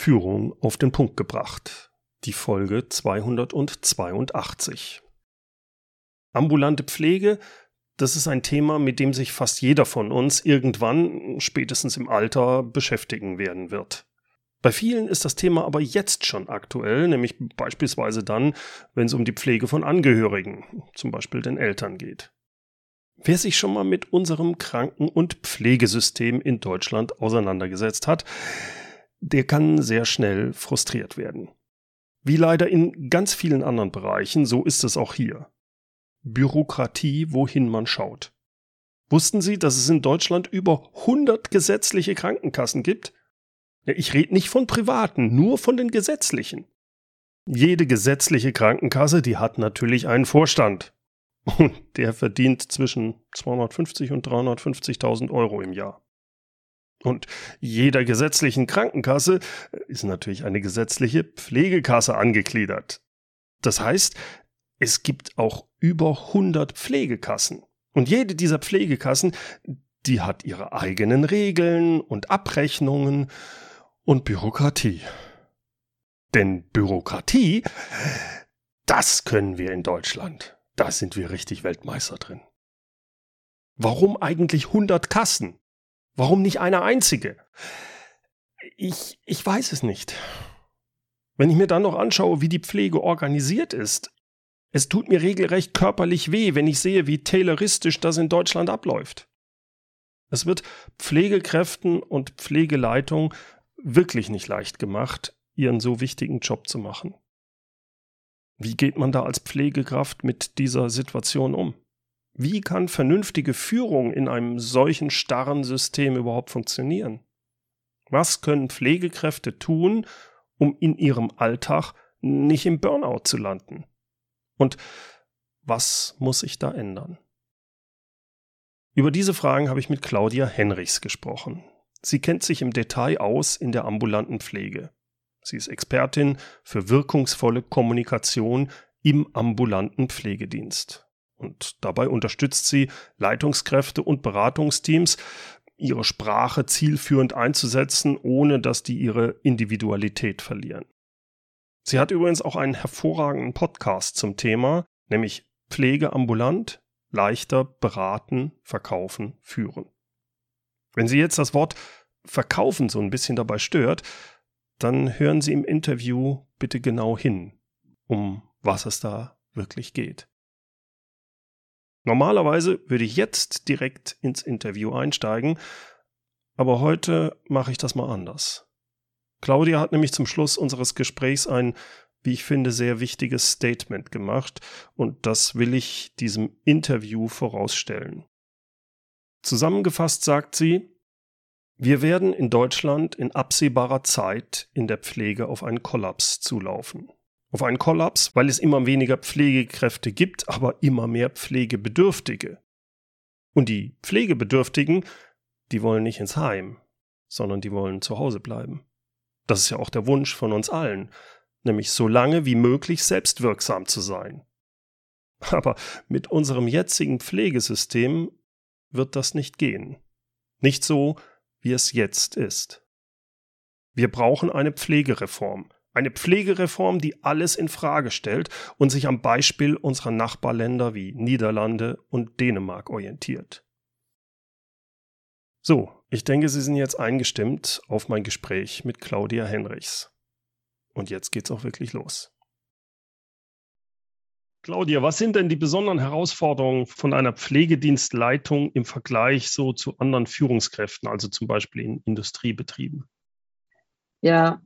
Führung auf den Punkt gebracht. Die Folge 282. Ambulante Pflege, das ist ein Thema, mit dem sich fast jeder von uns irgendwann, spätestens im Alter, beschäftigen werden wird. Bei vielen ist das Thema aber jetzt schon aktuell, nämlich beispielsweise dann, wenn es um die Pflege von Angehörigen, zum Beispiel den Eltern geht. Wer sich schon mal mit unserem Kranken- und Pflegesystem in Deutschland auseinandergesetzt hat, der kann sehr schnell frustriert werden. Wie leider in ganz vielen anderen Bereichen, so ist es auch hier. Bürokratie, wohin man schaut. Wussten Sie, dass es in Deutschland über 100 gesetzliche Krankenkassen gibt? Ich rede nicht von privaten, nur von den gesetzlichen. Jede gesetzliche Krankenkasse, die hat natürlich einen Vorstand. Und der verdient zwischen 250 und 350.000 Euro im Jahr. Und jeder gesetzlichen Krankenkasse ist natürlich eine gesetzliche Pflegekasse angegliedert. Das heißt, es gibt auch über 100 Pflegekassen. Und jede dieser Pflegekassen, die hat ihre eigenen Regeln und Abrechnungen und Bürokratie. Denn Bürokratie, das können wir in Deutschland. Da sind wir richtig Weltmeister drin. Warum eigentlich 100 Kassen? Warum nicht eine einzige? Ich, ich weiß es nicht. Wenn ich mir dann noch anschaue, wie die Pflege organisiert ist, es tut mir regelrecht körperlich weh, wenn ich sehe, wie tayloristisch das in Deutschland abläuft. Es wird Pflegekräften und Pflegeleitung wirklich nicht leicht gemacht, ihren so wichtigen Job zu machen. Wie geht man da als Pflegekraft mit dieser Situation um? Wie kann vernünftige Führung in einem solchen starren System überhaupt funktionieren? Was können Pflegekräfte tun, um in ihrem Alltag nicht im Burnout zu landen? Und was muss sich da ändern? Über diese Fragen habe ich mit Claudia Henrichs gesprochen. Sie kennt sich im Detail aus in der ambulanten Pflege. Sie ist Expertin für wirkungsvolle Kommunikation im ambulanten Pflegedienst. Und dabei unterstützt sie Leitungskräfte und Beratungsteams, ihre Sprache zielführend einzusetzen, ohne dass die ihre Individualität verlieren. Sie hat übrigens auch einen hervorragenden Podcast zum Thema, nämlich Pflege ambulant, leichter beraten, verkaufen, führen. Wenn Sie jetzt das Wort verkaufen so ein bisschen dabei stört, dann hören Sie im Interview bitte genau hin, um was es da wirklich geht. Normalerweise würde ich jetzt direkt ins Interview einsteigen, aber heute mache ich das mal anders. Claudia hat nämlich zum Schluss unseres Gesprächs ein, wie ich finde, sehr wichtiges Statement gemacht und das will ich diesem Interview vorausstellen. Zusammengefasst sagt sie, wir werden in Deutschland in absehbarer Zeit in der Pflege auf einen Kollaps zulaufen. Auf einen Kollaps, weil es immer weniger Pflegekräfte gibt, aber immer mehr Pflegebedürftige. Und die Pflegebedürftigen, die wollen nicht ins Heim, sondern die wollen zu Hause bleiben. Das ist ja auch der Wunsch von uns allen, nämlich so lange wie möglich selbstwirksam zu sein. Aber mit unserem jetzigen Pflegesystem wird das nicht gehen. Nicht so, wie es jetzt ist. Wir brauchen eine Pflegereform. Eine Pflegereform, die alles in Frage stellt und sich am Beispiel unserer Nachbarländer wie Niederlande und Dänemark orientiert. So, ich denke, Sie sind jetzt eingestimmt auf mein Gespräch mit Claudia Henrichs. Und jetzt geht's auch wirklich los. Claudia, was sind denn die besonderen Herausforderungen von einer Pflegedienstleitung im Vergleich so zu anderen Führungskräften, also zum Beispiel in Industriebetrieben? Ja,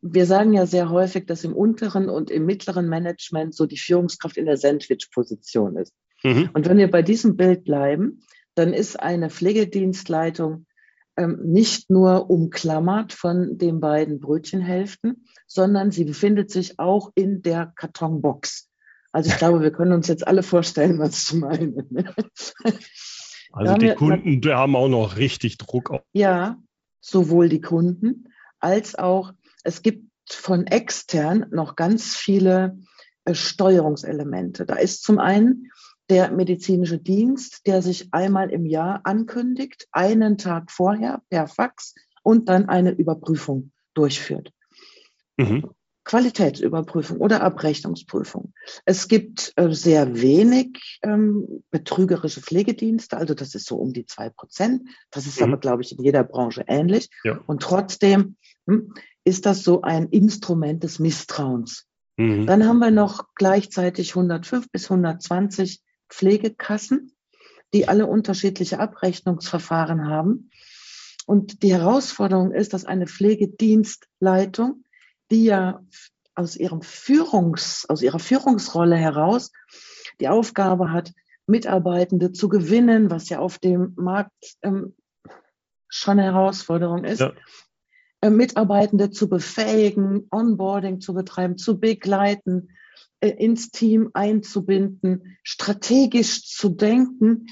wir sagen ja sehr häufig, dass im unteren und im mittleren Management so die Führungskraft in der Sandwich-Position ist. Mhm. Und wenn wir bei diesem Bild bleiben, dann ist eine Pflegedienstleitung ähm, nicht nur umklammert von den beiden Brötchenhälften, sondern sie befindet sich auch in der Kartonbox. Also ich glaube, wir können uns jetzt alle vorstellen, was ich meine. Also die Kunden, die haben auch noch richtig Druck. Auf. Ja, sowohl die Kunden als auch, es gibt von extern noch ganz viele äh, Steuerungselemente. Da ist zum einen der medizinische Dienst, der sich einmal im Jahr ankündigt, einen Tag vorher per Fax und dann eine Überprüfung durchführt. Mhm. Qualitätsüberprüfung oder Abrechnungsprüfung. Es gibt äh, sehr wenig ähm, betrügerische Pflegedienste, also das ist so um die zwei Prozent. Das ist mhm. aber, glaube ich, in jeder Branche ähnlich. Ja. Und trotzdem hm, ist das so ein Instrument des Misstrauens. Mhm. Dann haben wir noch gleichzeitig 105 bis 120 Pflegekassen, die alle unterschiedliche Abrechnungsverfahren haben. Und die Herausforderung ist, dass eine Pflegedienstleitung die ja aus ihrem Führungs, aus ihrer Führungsrolle heraus die Aufgabe hat, Mitarbeitende zu gewinnen, was ja auf dem Markt ähm, schon eine Herausforderung ist. Ja. Äh, Mitarbeitende zu befähigen, Onboarding zu betreiben, zu begleiten, äh, ins Team einzubinden, strategisch zu denken,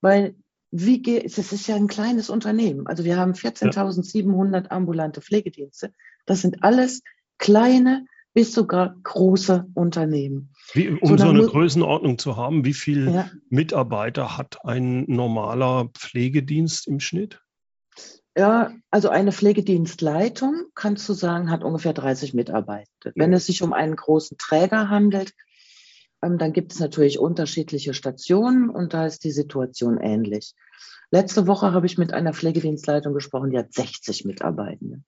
weil wie geht, es ist ja ein kleines Unternehmen. Also wir haben 14.700 ambulante Pflegedienste. Das sind alles kleine bis sogar große Unternehmen. Wie, um so, so eine Größenordnung zu haben, wie viele ja. Mitarbeiter hat ein normaler Pflegedienst im Schnitt? Ja, also eine Pflegedienstleitung, kannst du sagen, hat ungefähr 30 Mitarbeiter. Wenn es sich um einen großen Träger handelt, ähm, dann gibt es natürlich unterschiedliche Stationen und da ist die Situation ähnlich. Letzte Woche habe ich mit einer Pflegedienstleitung gesprochen, die hat 60 Mitarbeitende.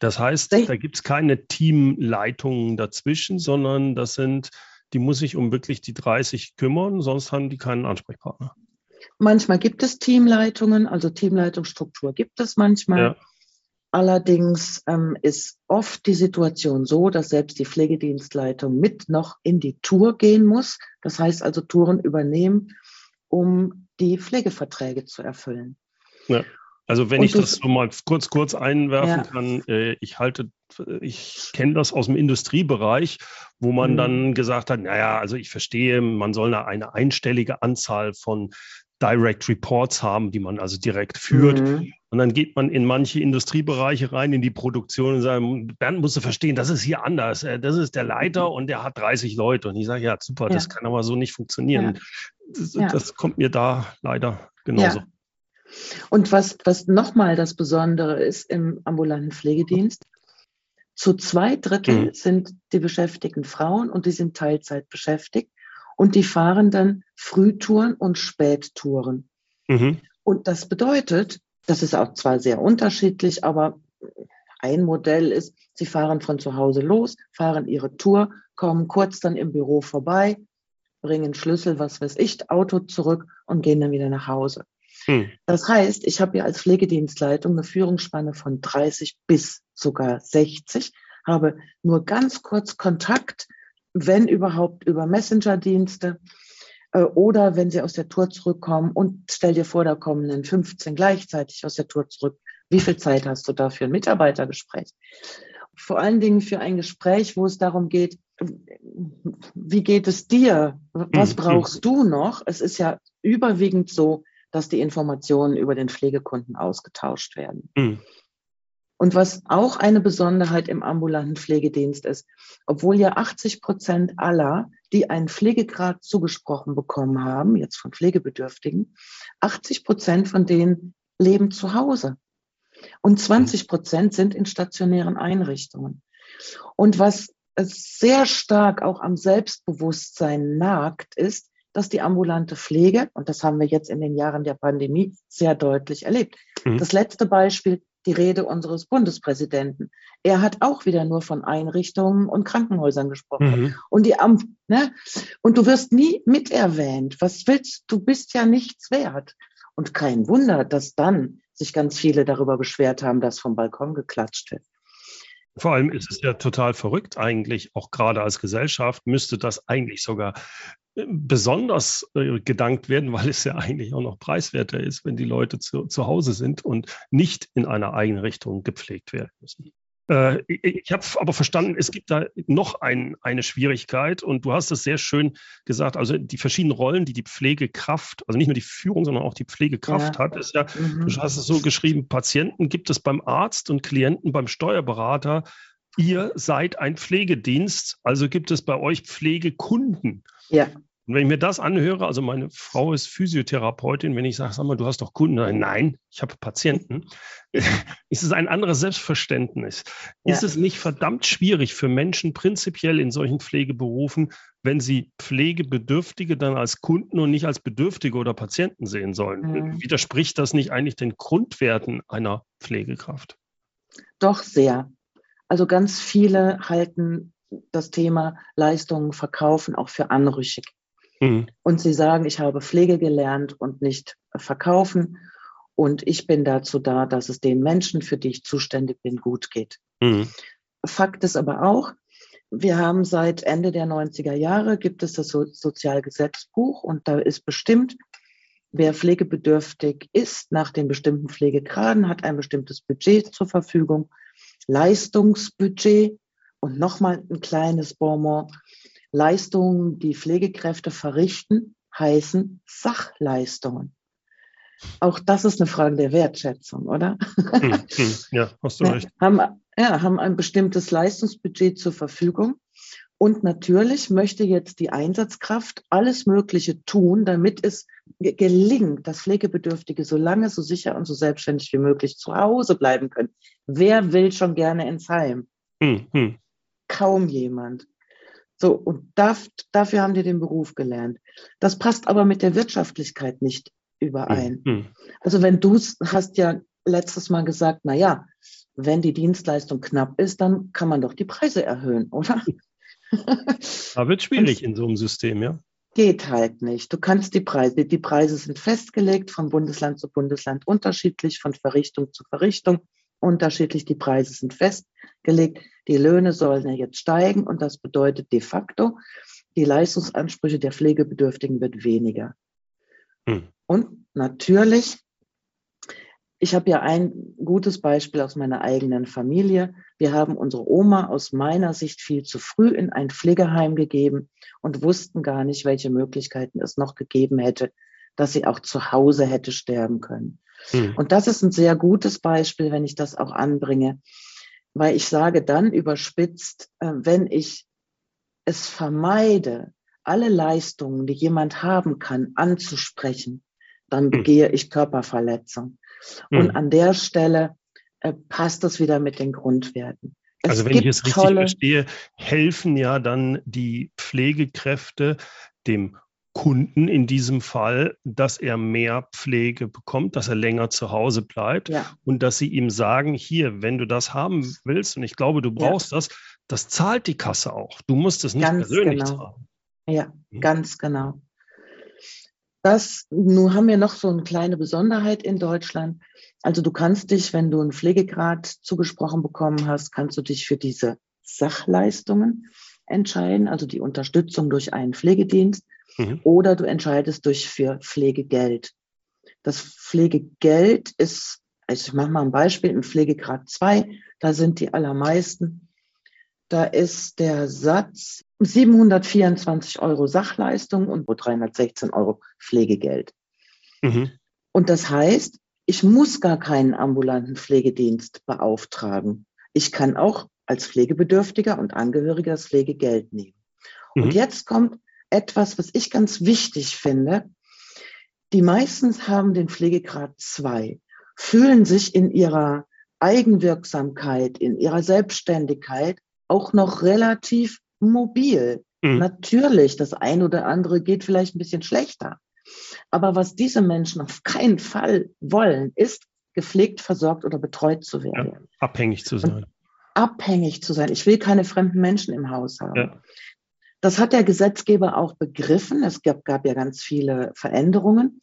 Das heißt, da gibt es keine Teamleitungen dazwischen, sondern das sind, die muss sich um wirklich die 30 kümmern, sonst haben die keinen Ansprechpartner. Manchmal gibt es Teamleitungen, also Teamleitungsstruktur gibt es manchmal. Ja. Allerdings ähm, ist oft die Situation so, dass selbst die Pflegedienstleitung mit noch in die Tour gehen muss. Das heißt also Touren übernehmen, um die Pflegeverträge zu erfüllen. Ja. Also wenn und ich das so mal kurz kurz einwerfen ja. kann, äh, ich halte, ich kenne das aus dem Industriebereich, wo man mhm. dann gesagt hat, naja, also ich verstehe, man soll eine, eine einstellige Anzahl von Direct Reports haben, die man also direkt führt. Mhm. Und dann geht man in manche Industriebereiche rein, in die Produktion und sagt, Bernd musst du verstehen, das ist hier anders. Äh, das ist der Leiter und der hat 30 Leute. Und ich sage, ja, super, ja. das kann aber so nicht funktionieren. Ja. Das, ja. das, kommt mir da leider genauso. Und was, was nochmal das Besondere ist im ambulanten Pflegedienst, zu zwei Drittel mhm. sind die Beschäftigten Frauen und die sind Teilzeit beschäftigt und die fahren dann Frühtouren und Spättouren. Mhm. Und das bedeutet, das ist auch zwar sehr unterschiedlich, aber ein Modell ist, sie fahren von zu Hause los, fahren ihre Tour, kommen kurz dann im Büro vorbei, bringen Schlüssel, was weiß ich, Auto zurück und gehen dann wieder nach Hause. Hm. Das heißt, ich habe ja als Pflegedienstleitung eine Führungsspanne von 30 bis sogar 60, habe nur ganz kurz Kontakt, wenn überhaupt über Messenger-Dienste äh, oder wenn sie aus der Tour zurückkommen und stell dir vor, da kommen dann 15 gleichzeitig aus der Tour zurück. Wie viel Zeit hast du da für ein Mitarbeitergespräch? Vor allen Dingen für ein Gespräch, wo es darum geht, wie geht es dir? Was hm, hm. brauchst du noch? Es ist ja überwiegend so, dass die Informationen über den Pflegekunden ausgetauscht werden. Und was auch eine Besonderheit im ambulanten Pflegedienst ist, obwohl ja 80 Prozent aller, die einen Pflegegrad zugesprochen bekommen haben, jetzt von Pflegebedürftigen, 80 Prozent von denen leben zu Hause. Und 20 Prozent sind in stationären Einrichtungen. Und was sehr stark auch am Selbstbewusstsein nagt, ist, dass die ambulante Pflege, und das haben wir jetzt in den Jahren der Pandemie sehr deutlich erlebt. Mhm. Das letzte Beispiel, die Rede unseres Bundespräsidenten. Er hat auch wieder nur von Einrichtungen und Krankenhäusern gesprochen. Mhm. Und die ne? und du wirst nie miterwähnt. Was willst du? bist ja nichts wert. Und kein Wunder, dass dann sich ganz viele darüber beschwert haben, dass vom Balkon geklatscht wird. Vor allem ist es ja total verrückt eigentlich, auch gerade als Gesellschaft müsste das eigentlich sogar besonders äh, gedankt werden, weil es ja eigentlich auch noch preiswerter ist, wenn die Leute zu, zu Hause sind und nicht in einer Einrichtung gepflegt werden müssen. Äh, ich habe aber verstanden, es gibt da noch ein, eine Schwierigkeit und du hast es sehr schön gesagt, also die verschiedenen Rollen, die die Pflegekraft, also nicht nur die Führung, sondern auch die Pflegekraft ja. hat, ist ja, mhm. du hast es so geschrieben, Patienten gibt es beim Arzt und Klienten beim Steuerberater. Ihr seid ein Pflegedienst, also gibt es bei euch Pflegekunden. Ja. Und wenn ich mir das anhöre, also meine Frau ist Physiotherapeutin, wenn ich sage, sag mal, du hast doch Kunden, nein, ich habe Patienten, ist es ein anderes Selbstverständnis. Ja. Ist es nicht verdammt schwierig für Menschen prinzipiell in solchen Pflegeberufen, wenn sie Pflegebedürftige dann als Kunden und nicht als Bedürftige oder Patienten sehen sollen? Mhm. Widerspricht das nicht eigentlich den Grundwerten einer Pflegekraft? Doch sehr. Also ganz viele halten das Thema Leistungen verkaufen auch für anrüchig. Mhm. Und sie sagen, ich habe Pflege gelernt und nicht verkaufen. Und ich bin dazu da, dass es den Menschen, für die ich zuständig bin, gut geht. Mhm. Fakt ist aber auch, wir haben seit Ende der 90er Jahre gibt es das so Sozialgesetzbuch und da ist bestimmt, wer pflegebedürftig ist nach den bestimmten Pflegegraden, hat ein bestimmtes Budget zur Verfügung, Leistungsbudget und nochmal ein kleines Bonbon. Leistungen, die Pflegekräfte verrichten, heißen Sachleistungen. Auch das ist eine Frage der Wertschätzung, oder? Hm, hm, ja, hast du recht. Haben, ja, haben ein bestimmtes Leistungsbudget zur Verfügung. Und natürlich möchte jetzt die Einsatzkraft alles Mögliche tun, damit es gelingt, dass Pflegebedürftige so lange, so sicher und so selbstständig wie möglich zu Hause bleiben können. Wer will schon gerne ins Heim? Hm, hm. Kaum jemand. So, und darf, dafür haben die den Beruf gelernt. Das passt aber mit der Wirtschaftlichkeit nicht überein. Mhm. Also wenn du hast ja letztes Mal gesagt, na ja, wenn die Dienstleistung knapp ist, dann kann man doch die Preise erhöhen, oder? Da wird schwierig in so einem System, ja. Geht halt nicht. Du kannst die Preise, die Preise sind festgelegt, von Bundesland zu Bundesland unterschiedlich, von Verrichtung zu Verrichtung unterschiedlich. Die Preise sind festgelegt. Die Löhne sollen ja jetzt steigen und das bedeutet de facto, die Leistungsansprüche der Pflegebedürftigen wird weniger. Hm. Und natürlich, ich habe ja ein gutes Beispiel aus meiner eigenen Familie. Wir haben unsere Oma aus meiner Sicht viel zu früh in ein Pflegeheim gegeben und wussten gar nicht, welche Möglichkeiten es noch gegeben hätte, dass sie auch zu Hause hätte sterben können. Hm. Und das ist ein sehr gutes Beispiel, wenn ich das auch anbringe, weil ich sage dann überspitzt, äh, wenn ich es vermeide, alle Leistungen, die jemand haben kann, anzusprechen, dann hm. begehe ich Körperverletzung. Mhm. Und an der Stelle äh, passt das wieder mit den Grundwerten. Es also wenn ich es richtig verstehe, helfen ja dann die Pflegekräfte dem Kunden in diesem Fall, dass er mehr Pflege bekommt, dass er länger zu Hause bleibt ja. und dass sie ihm sagen, hier, wenn du das haben willst und ich glaube, du brauchst ja. das, das zahlt die Kasse auch. Du musst es nicht ganz persönlich genau. zahlen. Ja, mhm. ganz genau. Das, nun haben wir noch so eine kleine Besonderheit in Deutschland. Also du kannst dich, wenn du einen Pflegegrad zugesprochen bekommen hast, kannst du dich für diese Sachleistungen entscheiden, also die Unterstützung durch einen Pflegedienst, mhm. oder du entscheidest durch für Pflegegeld. Das Pflegegeld ist, also ich mache mal ein Beispiel, im Pflegegrad 2, da sind die allermeisten, da ist der Satz 724 Euro Sachleistung und 316 Euro Pflegegeld. Mhm. Und das heißt, ich muss gar keinen ambulanten Pflegedienst beauftragen. Ich kann auch als Pflegebedürftiger und Angehöriger das Pflegegeld nehmen. Mhm. Und jetzt kommt etwas, was ich ganz wichtig finde. Die meisten haben den Pflegegrad 2, fühlen sich in ihrer Eigenwirksamkeit, in ihrer Selbstständigkeit auch noch relativ mobil. Mhm. Natürlich, das eine oder andere geht vielleicht ein bisschen schlechter. Aber was diese Menschen auf keinen Fall wollen, ist gepflegt, versorgt oder betreut zu werden. Ja, abhängig zu sein. Und abhängig zu sein. Ich will keine fremden Menschen im Haus haben. Ja. Das hat der Gesetzgeber auch begriffen. Es gab, gab ja ganz viele Veränderungen.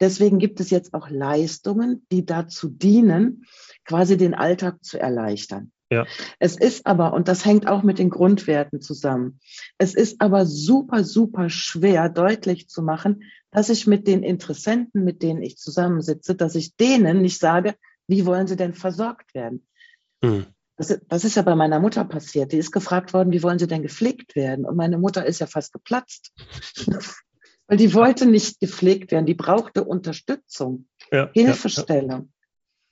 Deswegen gibt es jetzt auch Leistungen, die dazu dienen, quasi den Alltag zu erleichtern. Ja. Es ist aber, und das hängt auch mit den Grundwerten zusammen, es ist aber super, super schwer deutlich zu machen, dass ich mit den Interessenten, mit denen ich zusammensitze, dass ich denen nicht sage, wie wollen sie denn versorgt werden? Mhm. Das, das ist ja bei meiner Mutter passiert. Die ist gefragt worden, wie wollen sie denn gepflegt werden? Und meine Mutter ist ja fast geplatzt. Weil die wollte nicht gepflegt werden, die brauchte Unterstützung, ja, Hilfestellung.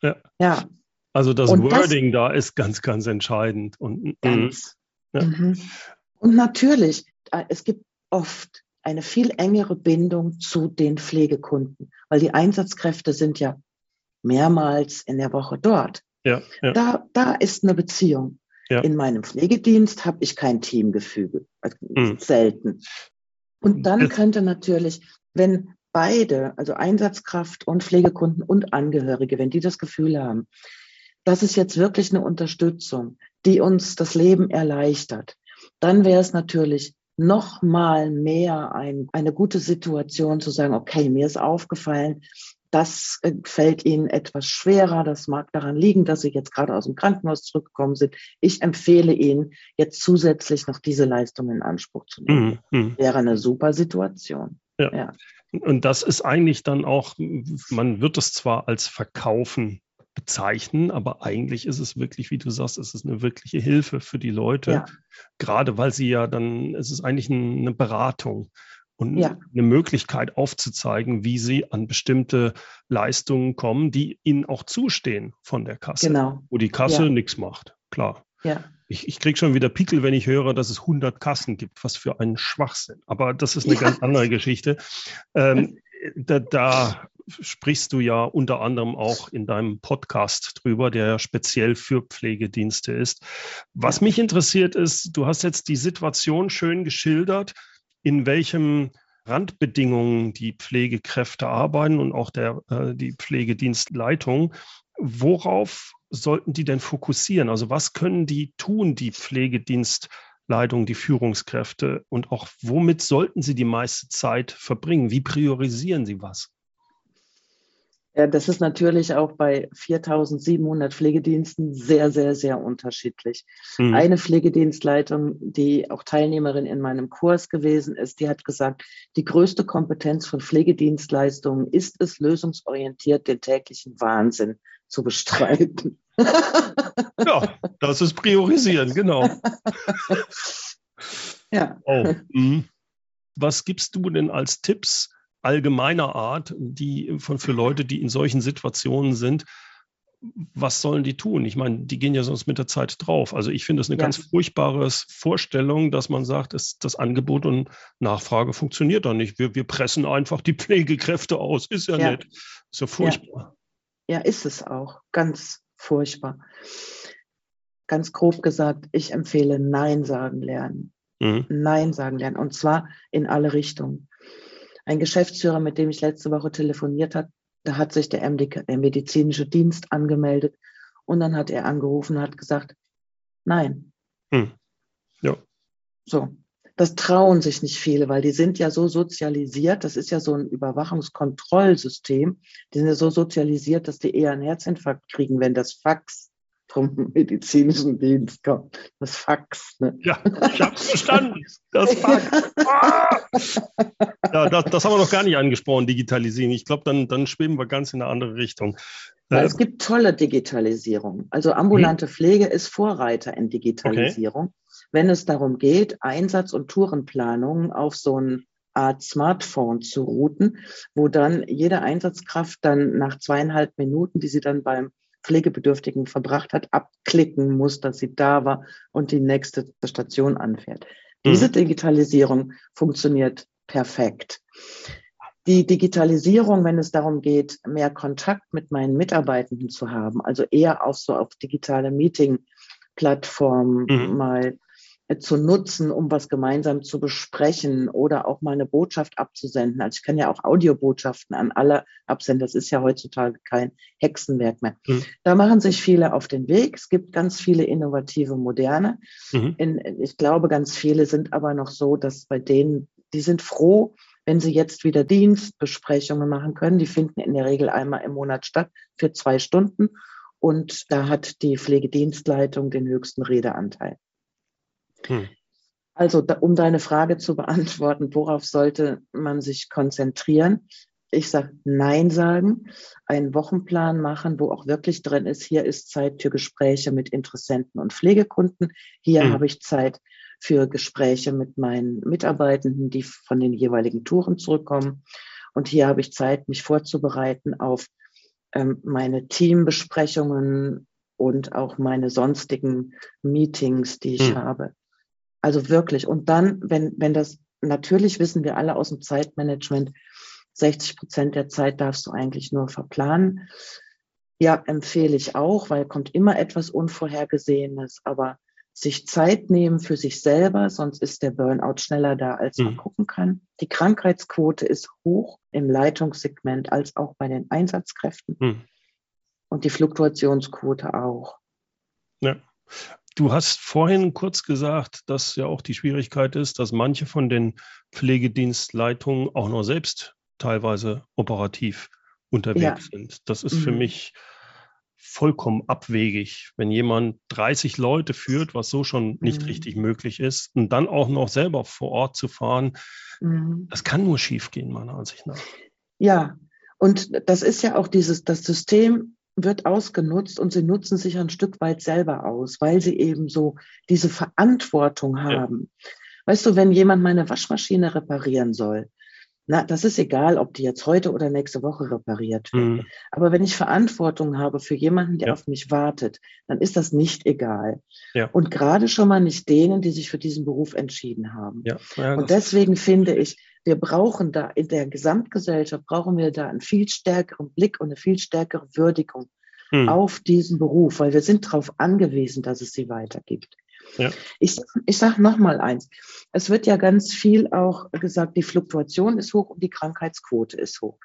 Ja, ja. ja. Also das und Wording das, da ist ganz, ganz entscheidend. Und, ganz. Ja. Mhm. und natürlich, äh, es gibt oft eine viel engere Bindung zu den Pflegekunden, weil die Einsatzkräfte sind ja mehrmals in der Woche dort. Ja, ja. Da, da ist eine Beziehung. Ja. In meinem Pflegedienst habe ich kein Teamgefüge, also mhm. selten. Und dann könnte natürlich, wenn beide, also Einsatzkraft und Pflegekunden und Angehörige, wenn die das Gefühl haben, das ist jetzt wirklich eine Unterstützung, die uns das Leben erleichtert, dann wäre es natürlich noch mal mehr ein, eine gute Situation zu sagen, okay, mir ist aufgefallen, das äh, fällt Ihnen etwas schwerer. Das mag daran liegen, dass Sie jetzt gerade aus dem Krankenhaus zurückgekommen sind. Ich empfehle Ihnen, jetzt zusätzlich noch diese Leistung in Anspruch zu nehmen. Mhm. mhm. Wäre eine super Situation. Ja. ja. Und das ist eigentlich dann auch, man wird es zwar als Verkaufen bezeichnen, aber eigentlich ist es wirklich, wie du sagst, es ist eine wirkliche Hilfe für die Leute, ja. gerade weil sie ja dann, es ist eigentlich eine Beratung und ja. eine Möglichkeit aufzuzeigen, wie sie an bestimmte Leistungen kommen, die ihnen auch zustehen von der Kasse, genau. wo die Kasse ja. nichts macht, klar. Ja. Ich, ich kriege schon wieder Pickel, wenn ich höre, dass es 100 Kassen gibt. Was für ein Schwachsinn. Aber das ist eine ja. ganz andere Geschichte. Ähm, da, da sprichst du ja unter anderem auch in deinem Podcast drüber, der speziell für Pflegedienste ist. Was mich interessiert ist, du hast jetzt die Situation schön geschildert, in welchem Randbedingungen die Pflegekräfte arbeiten und auch der, äh, die Pflegedienstleitung. Worauf sollten die denn fokussieren? Also was können die tun, die Pflegedienstleitung, die Führungskräfte? Und auch womit sollten sie die meiste Zeit verbringen? Wie priorisieren sie was? Ja, das ist natürlich auch bei 4700 Pflegediensten sehr, sehr, sehr unterschiedlich. Mhm. Eine Pflegedienstleitung, die auch Teilnehmerin in meinem Kurs gewesen ist, die hat gesagt, die größte Kompetenz von Pflegedienstleistungen ist es, lösungsorientiert den täglichen Wahnsinn zu bestreiten. Ja, das ist Priorisieren, genau. Ja. Oh, mhm. Was gibst du denn als Tipps allgemeiner Art, die von, für Leute, die in solchen Situationen sind, was sollen die tun? Ich meine, die gehen ja sonst mit der Zeit drauf. Also ich finde es eine ja. ganz furchtbare Vorstellung, dass man sagt, es, das Angebot und Nachfrage funktioniert da nicht. Wir, wir pressen einfach die Pflegekräfte aus. Ist ja, ja. nett. Ist ja furchtbar. Ja. ja, ist es auch. Ganz furchtbar. Ganz grob gesagt, ich empfehle Nein sagen lernen. Mhm. Nein sagen lernen. Und zwar in alle Richtungen. Ein Geschäftsführer, mit dem ich letzte Woche telefoniert habe, da hat sich der, MD, der medizinische Dienst angemeldet und dann hat er angerufen und hat gesagt, nein. Hm. Ja. So. Das trauen sich nicht viele, weil die sind ja so sozialisiert. Das ist ja so ein Überwachungskontrollsystem. Die sind ja so sozialisiert, dass die eher einen Herzinfarkt kriegen, wenn das Fax vom medizinischen Dienst kommt. Das Fax. Ne? Ja, ich habe verstanden. Das Fax. Ah! Ja, das, das, haben wir noch gar nicht angesprochen, Digitalisierung. Ich glaube, dann, dann schweben wir ganz in eine andere Richtung. Ja, es gibt tolle Digitalisierung. Also ambulante hm. Pflege ist Vorreiter in Digitalisierung. Okay. Wenn es darum geht, Einsatz- und Tourenplanungen auf so eine Art Smartphone zu routen, wo dann jede Einsatzkraft dann nach zweieinhalb Minuten, die sie dann beim Pflegebedürftigen verbracht hat, abklicken muss, dass sie da war und die nächste Station anfährt. Diese mhm. Digitalisierung funktioniert perfekt. Die Digitalisierung, wenn es darum geht, mehr Kontakt mit meinen Mitarbeitenden zu haben, also eher auf so auf digitale Meeting-Plattformen mhm. mal zu nutzen, um was gemeinsam zu besprechen oder auch mal eine Botschaft abzusenden. Also ich kann ja auch Audiobotschaften an alle absenden. Das ist ja heutzutage kein Hexenwerk mehr. Mhm. Da machen sich viele auf den Weg. Es gibt ganz viele innovative Moderne. Mhm. In, ich glaube, ganz viele sind aber noch so, dass bei denen, die sind froh, wenn sie jetzt wieder Dienstbesprechungen machen können. Die finden in der Regel einmal im Monat statt für zwei Stunden. Und da hat die Pflegedienstleitung den höchsten Redeanteil. Hm. Also, da, um deine Frage zu beantworten, worauf sollte man sich konzentrieren? Ich sage Nein sagen, einen Wochenplan machen, wo auch wirklich drin ist, hier ist Zeit für Gespräche mit Interessenten und Pflegekunden. Hier hm. habe ich Zeit für Gespräche mit meinen Mitarbeitenden, die von den jeweiligen Touren zurückkommen. Und hier habe ich Zeit, mich vorzubereiten auf ähm, meine Teambesprechungen und auch meine sonstigen Meetings, die ich hm. habe. Also wirklich. Und dann, wenn, wenn das natürlich wissen wir alle aus dem Zeitmanagement, 60 Prozent der Zeit darfst du eigentlich nur verplanen. Ja, empfehle ich auch, weil kommt immer etwas Unvorhergesehenes, aber sich Zeit nehmen für sich selber, sonst ist der Burnout schneller da, als man mhm. gucken kann. Die Krankheitsquote ist hoch im Leitungssegment als auch bei den Einsatzkräften. Mhm. Und die Fluktuationsquote auch. Ja. Du hast vorhin kurz gesagt, dass ja auch die Schwierigkeit ist, dass manche von den Pflegedienstleitungen auch noch selbst teilweise operativ unterwegs ja. sind. Das ist mhm. für mich vollkommen abwegig, wenn jemand 30 Leute führt, was so schon nicht mhm. richtig möglich ist, und dann auch noch selber vor Ort zu fahren. Mhm. Das kann nur schiefgehen, meiner Ansicht nach. Ja, und das ist ja auch dieses, das System wird ausgenutzt und sie nutzen sich ein Stück weit selber aus, weil sie eben so diese Verantwortung haben. Ja. Weißt du, wenn jemand meine Waschmaschine reparieren soll, na, das ist egal, ob die jetzt heute oder nächste Woche repariert wird. Mhm. Aber wenn ich Verantwortung habe für jemanden, der ja. auf mich wartet, dann ist das nicht egal. Ja. Und gerade schon mal nicht denen, die sich für diesen Beruf entschieden haben. Ja. Und deswegen finde ich, wir brauchen da in der Gesamtgesellschaft, brauchen wir da einen viel stärkeren Blick und eine viel stärkere Würdigung mhm. auf diesen Beruf, weil wir sind darauf angewiesen, dass es sie weitergibt. Ja. Ich, ich sage nochmal eins. Es wird ja ganz viel auch gesagt, die Fluktuation ist hoch und die Krankheitsquote ist hoch.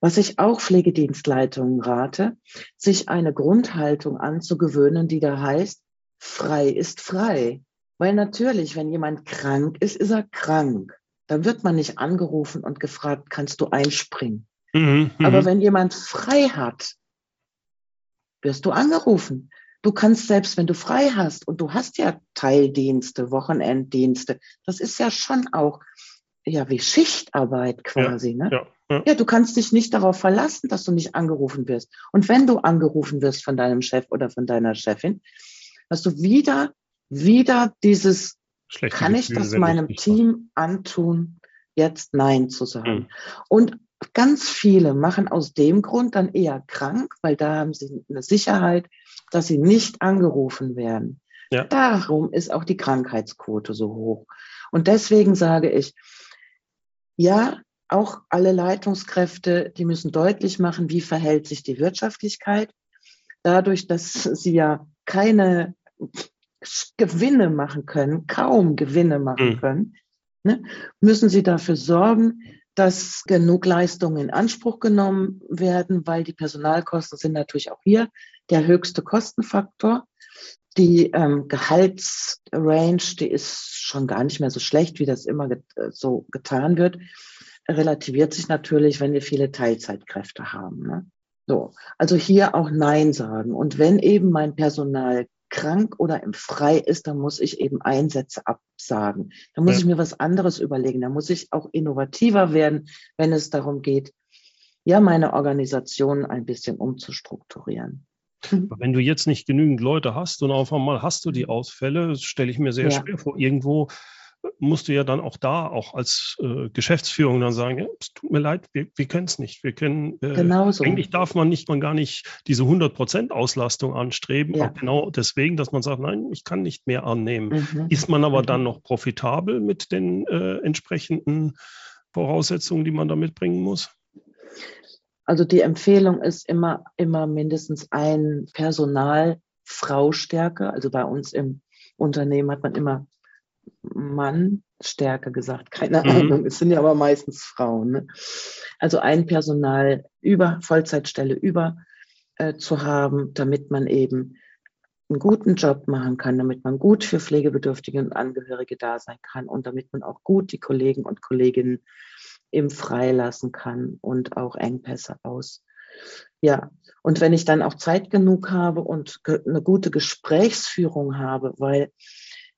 Was ich auch Pflegedienstleitungen rate, sich eine Grundhaltung anzugewöhnen, die da heißt, frei ist frei. Weil natürlich, wenn jemand krank ist, ist er krank. Dann wird man nicht angerufen und gefragt, kannst du einspringen? Mhm, mhm. Aber wenn jemand frei hat, wirst du angerufen. Du kannst selbst, wenn du frei hast und du hast ja Teildienste, Wochenenddienste, das ist ja schon auch ja wie Schichtarbeit quasi, ja, ne? Ja, ja. ja, du kannst dich nicht darauf verlassen, dass du nicht angerufen wirst. Und wenn du angerufen wirst von deinem Chef oder von deiner Chefin, hast du wieder, wieder dieses, Schlechte kann Gefühl, ich das meinem Team antun, jetzt Nein zu sagen. Mhm. Und ganz viele machen aus dem Grund dann eher krank, weil da haben sie eine Sicherheit, dass sie nicht angerufen werden. Ja. Darum ist auch die Krankheitsquote so hoch. Und deswegen sage ich, ja, auch alle Leitungskräfte, die müssen deutlich machen, wie verhält sich die Wirtschaftlichkeit. Dadurch, dass sie ja keine Gewinne machen können, kaum Gewinne machen mhm. können, ne, müssen sie dafür sorgen, dass genug Leistungen in Anspruch genommen werden, weil die Personalkosten sind natürlich auch hier der höchste Kostenfaktor. Die ähm, Gehaltsrange, die ist schon gar nicht mehr so schlecht, wie das immer get so getan wird. Relativiert sich natürlich, wenn wir viele Teilzeitkräfte haben. Ne? So, also hier auch Nein sagen. Und wenn eben mein Personal krank oder im Frei ist, dann muss ich eben Einsätze absagen. Da muss ja. ich mir was anderes überlegen. Da muss ich auch innovativer werden, wenn es darum geht, ja, meine Organisation ein bisschen umzustrukturieren. Wenn du jetzt nicht genügend Leute hast und auf einmal hast du die. Ausfälle, stelle ich mir sehr ja. schwer vor. Irgendwo musst du ja dann auch da, auch als äh, Geschäftsführung dann sagen, ja, es tut mir leid, wir, wir können es nicht. Wir können, äh, Genauso. eigentlich darf man nicht, man gar nicht diese 100% Auslastung anstreben. Ja. genau deswegen, dass man sagt, nein, ich kann nicht mehr annehmen. Mhm. Ist man aber mhm. dann noch profitabel mit den äh, entsprechenden Voraussetzungen, die man da mitbringen muss? Also die Empfehlung ist immer, immer mindestens ein Personalfraustärke. Also bei uns im Unternehmen hat man immer Mannstärke gesagt. Keine mhm. Ahnung. Es sind ja aber meistens Frauen. Ne? Also ein Personal über Vollzeitstelle über äh, zu haben, damit man eben einen guten Job machen kann, damit man gut für Pflegebedürftige und Angehörige da sein kann und damit man auch gut die Kollegen und Kolleginnen im Freilassen kann und auch Engpässe aus. Ja, und wenn ich dann auch Zeit genug habe und eine gute Gesprächsführung habe, weil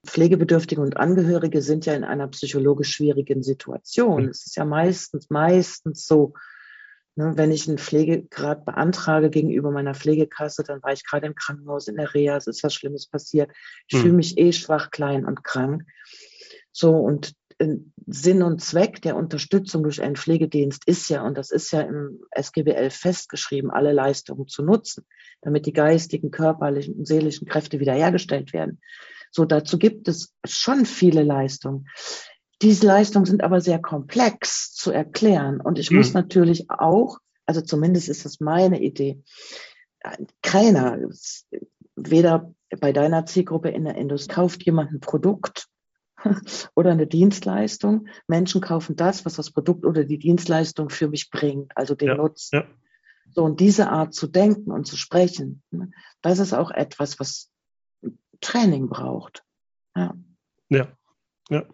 Pflegebedürftige und Angehörige sind ja in einer psychologisch schwierigen Situation. Es ist ja meistens, meistens so, ne, wenn ich einen Pflegegrad beantrage gegenüber meiner Pflegekasse, dann war ich gerade im Krankenhaus in der Reha, es ist was Schlimmes passiert. Ich hm. fühle mich eh schwach, klein und krank. So, und Sinn und Zweck der Unterstützung durch einen Pflegedienst ist ja, und das ist ja im SGBL festgeschrieben, alle Leistungen zu nutzen, damit die geistigen, körperlichen und seelischen Kräfte wiederhergestellt werden. So, dazu gibt es schon viele Leistungen. Diese Leistungen sind aber sehr komplex zu erklären. Und ich mhm. muss natürlich auch, also zumindest ist das meine Idee, keiner, weder bei deiner Zielgruppe in der Industrie, kauft jemand ein Produkt oder eine Dienstleistung. Menschen kaufen das, was das Produkt oder die Dienstleistung für mich bringt, also den ja, Nutzen. Ja. So, und diese Art zu denken und zu sprechen, das ist auch etwas, was Training braucht. Ja. Ja, ja.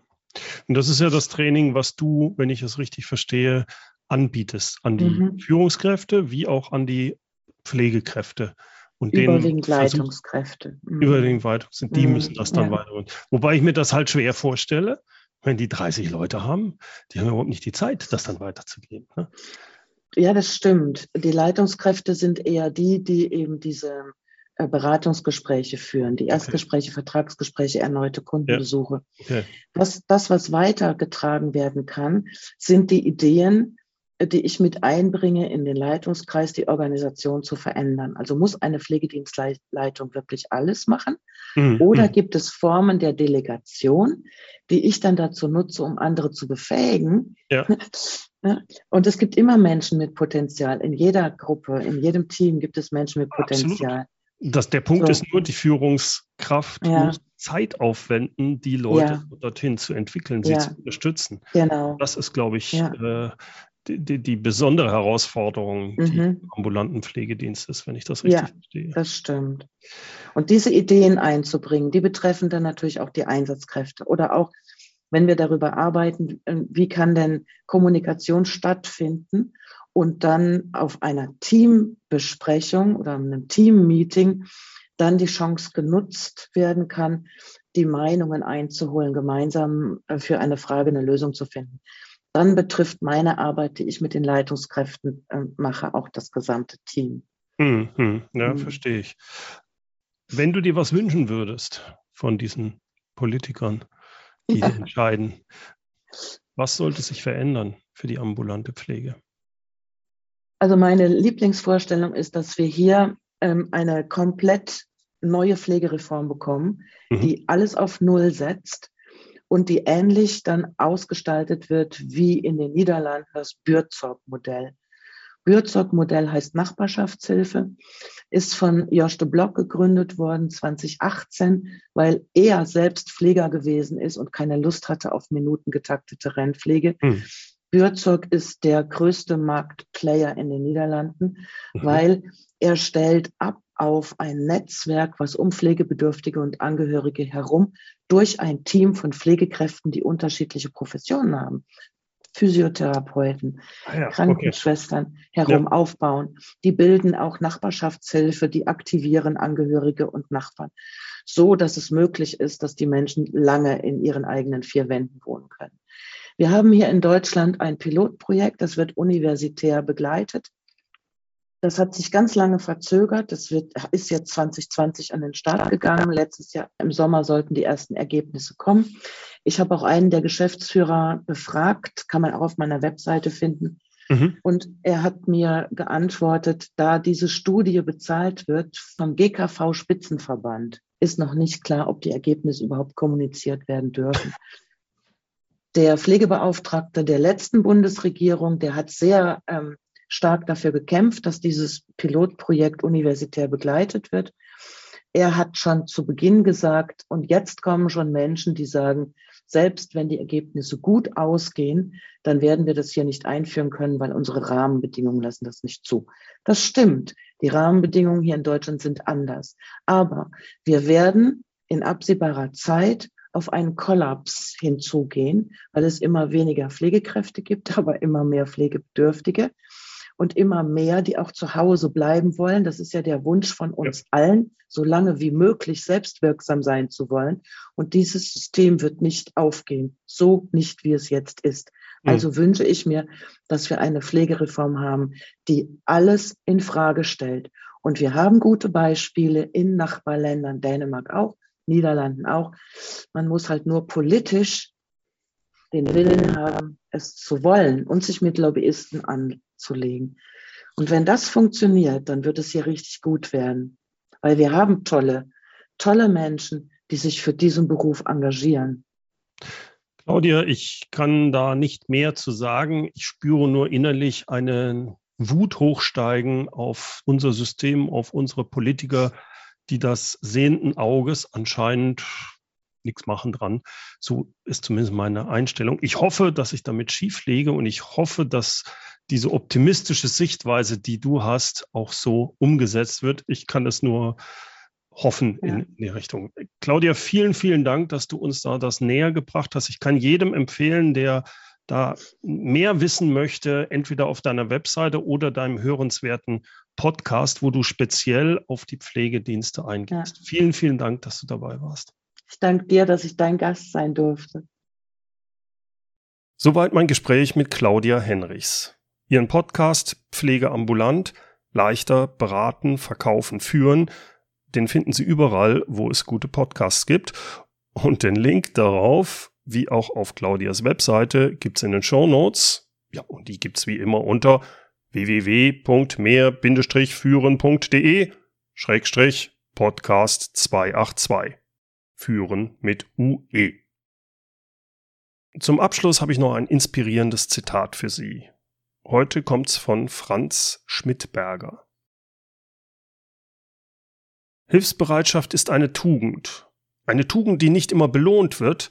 Und das ist ja das Training, was du, wenn ich es richtig verstehe, anbietest an die mhm. Führungskräfte wie auch an die Pflegekräfte. Und überwiegend Leitungskräfte. Mhm. Überwiegend Leitungskräfte, die mhm. müssen das dann ja. weiter. Wobei ich mir das halt schwer vorstelle, wenn die 30 Leute haben, die haben überhaupt nicht die Zeit, das dann weiterzugeben. Ne? Ja, das stimmt. Die Leitungskräfte sind eher die, die eben diese Beratungsgespräche führen, die Erstgespräche, okay. Vertragsgespräche, erneute Kundenbesuche. Ja. Okay. Das, das, was weitergetragen werden kann, sind die Ideen, die ich mit einbringe in den Leitungskreis, die Organisation zu verändern. Also muss eine Pflegedienstleitung wirklich alles machen? Mhm. Oder mhm. gibt es Formen der Delegation, die ich dann dazu nutze, um andere zu befähigen? Ja. Und es gibt immer Menschen mit Potenzial. In jeder Gruppe, in jedem Team gibt es Menschen mit Potenzial. Absolut. Das, der Punkt so. ist nur, die Führungskraft ja. muss Zeit aufwenden, die Leute ja. dorthin zu entwickeln, sie ja. zu unterstützen. Genau. Das ist, glaube ich, äh, die, die, besondere Herausforderung, mhm. die ambulanten Pflegedienstes, wenn ich das richtig ja, verstehe. Das stimmt. Und diese Ideen einzubringen, die betreffen dann natürlich auch die Einsatzkräfte oder auch, wenn wir darüber arbeiten, äh, wie kann denn Kommunikation stattfinden und dann auf einer Teambesprechung oder einem Teammeeting dann die Chance genutzt werden kann, die Meinungen einzuholen, gemeinsam äh, für eine Frage eine Lösung zu finden dann betrifft meine Arbeit, die ich mit den Leitungskräften äh, mache, auch das gesamte Team. Hm, hm, ja, hm. verstehe ich. Wenn du dir was wünschen würdest von diesen Politikern, die ja. entscheiden, was sollte sich verändern für die ambulante Pflege? Also meine Lieblingsvorstellung ist, dass wir hier ähm, eine komplett neue Pflegereform bekommen, mhm. die alles auf Null setzt und die ähnlich dann ausgestaltet wird wie in den Niederlanden das Bürzog-Modell. Bürzog-Modell heißt Nachbarschaftshilfe, ist von Josch de Block gegründet worden 2018, weil er selbst Pfleger gewesen ist und keine Lust hatte auf minutengetaktete Rennpflege. Hm. Bürzog ist der größte Marktplayer in den Niederlanden, mhm. weil er stellt ab auf ein Netzwerk, was um Pflegebedürftige und Angehörige herum durch ein Team von Pflegekräften, die unterschiedliche Professionen haben, Physiotherapeuten, ah ja, Krankenschwestern okay. herum ja. aufbauen. Die bilden auch Nachbarschaftshilfe, die aktivieren Angehörige und Nachbarn, so dass es möglich ist, dass die Menschen lange in ihren eigenen vier Wänden wohnen können. Wir haben hier in Deutschland ein Pilotprojekt, das wird universitär begleitet. Das hat sich ganz lange verzögert. Das wird, ist jetzt 2020 an den Start gegangen. Letztes Jahr im Sommer sollten die ersten Ergebnisse kommen. Ich habe auch einen der Geschäftsführer befragt, kann man auch auf meiner Webseite finden. Mhm. Und er hat mir geantwortet, da diese Studie bezahlt wird vom GKV Spitzenverband, ist noch nicht klar, ob die Ergebnisse überhaupt kommuniziert werden dürfen. Der Pflegebeauftragte der letzten Bundesregierung, der hat sehr ähm, stark dafür gekämpft, dass dieses Pilotprojekt universitär begleitet wird. Er hat schon zu Beginn gesagt, und jetzt kommen schon Menschen, die sagen, selbst wenn die Ergebnisse gut ausgehen, dann werden wir das hier nicht einführen können, weil unsere Rahmenbedingungen lassen das nicht zu. Das stimmt. Die Rahmenbedingungen hier in Deutschland sind anders. Aber wir werden in absehbarer Zeit auf einen Kollaps hinzugehen, weil es immer weniger Pflegekräfte gibt, aber immer mehr Pflegebedürftige und immer mehr, die auch zu Hause bleiben wollen. Das ist ja der Wunsch von uns ja. allen, so lange wie möglich selbstwirksam sein zu wollen. Und dieses System wird nicht aufgehen, so nicht, wie es jetzt ist. Mhm. Also wünsche ich mir, dass wir eine Pflegereform haben, die alles in Frage stellt. Und wir haben gute Beispiele in Nachbarländern, Dänemark auch, Niederlanden auch. Man muss halt nur politisch den Willen haben, es zu wollen und sich mit Lobbyisten anzulegen. Und wenn das funktioniert, dann wird es hier richtig gut werden, weil wir haben tolle, tolle Menschen, die sich für diesen Beruf engagieren. Claudia, ich kann da nicht mehr zu sagen. Ich spüre nur innerlich einen Wut hochsteigen auf unser System, auf unsere Politiker, die das sehenden Auges anscheinend nichts machen dran. So ist zumindest meine Einstellung. Ich hoffe, dass ich damit schief lege und ich hoffe, dass diese optimistische Sichtweise, die du hast, auch so umgesetzt wird. Ich kann es nur hoffen ja. in die Richtung. Claudia, vielen, vielen Dank, dass du uns da das näher gebracht hast. Ich kann jedem empfehlen, der da mehr wissen möchte, entweder auf deiner Webseite oder deinem hörenswerten Podcast, wo du speziell auf die Pflegedienste eingehst. Ja. Vielen, vielen Dank, dass du dabei warst. Ich danke dir, dass ich dein Gast sein durfte. Soweit mein Gespräch mit Claudia Henrichs. Ihren Podcast Pflege ambulant, leichter beraten, verkaufen, führen, den finden Sie überall, wo es gute Podcasts gibt. Und den Link darauf, wie auch auf Claudias Webseite, gibt es in den Show Notes. Ja, und die gibt es wie immer unter www.mehr-führen.de Schrägstrich Podcast 282 führen mit UE. Zum Abschluss habe ich noch ein inspirierendes Zitat für Sie. Heute kommt's von Franz Schmidberger. Hilfsbereitschaft ist eine Tugend. Eine Tugend, die nicht immer belohnt wird,